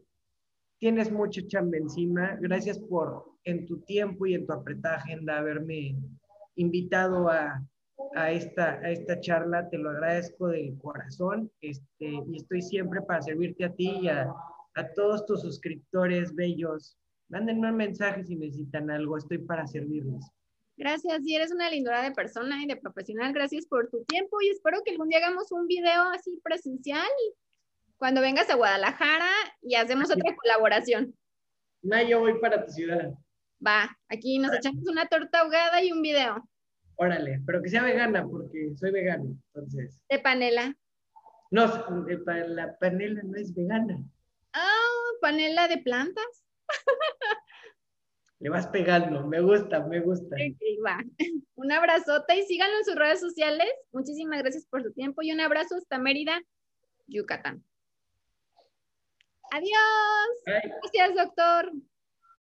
tienes mucho chamba encima. Gracias por en tu tiempo y en tu apretada agenda haberme invitado a a esta, a esta charla, te lo agradezco del corazón este, y estoy siempre para servirte a ti y a, a todos tus suscriptores bellos. Mándenme un mensaje si necesitan algo, estoy para servirles. Gracias, y eres una lindura de persona y de profesional. Gracias por tu tiempo y espero que algún día hagamos un video así presencial cuando vengas a Guadalajara y hacemos otra colaboración. No, yo voy para tu ciudad. Va, aquí nos echamos una torta ahogada y un video. Órale, pero que sea vegana porque soy vegano, entonces. De panela. No, la panela no es vegana. Ah, panela de plantas. Le vas pegando, me gusta, me gusta. va. Un abrazote y síganlo en sus redes sociales. Muchísimas gracias por su tiempo y un abrazo hasta Mérida, Yucatán. Adiós. Gracias, doctor.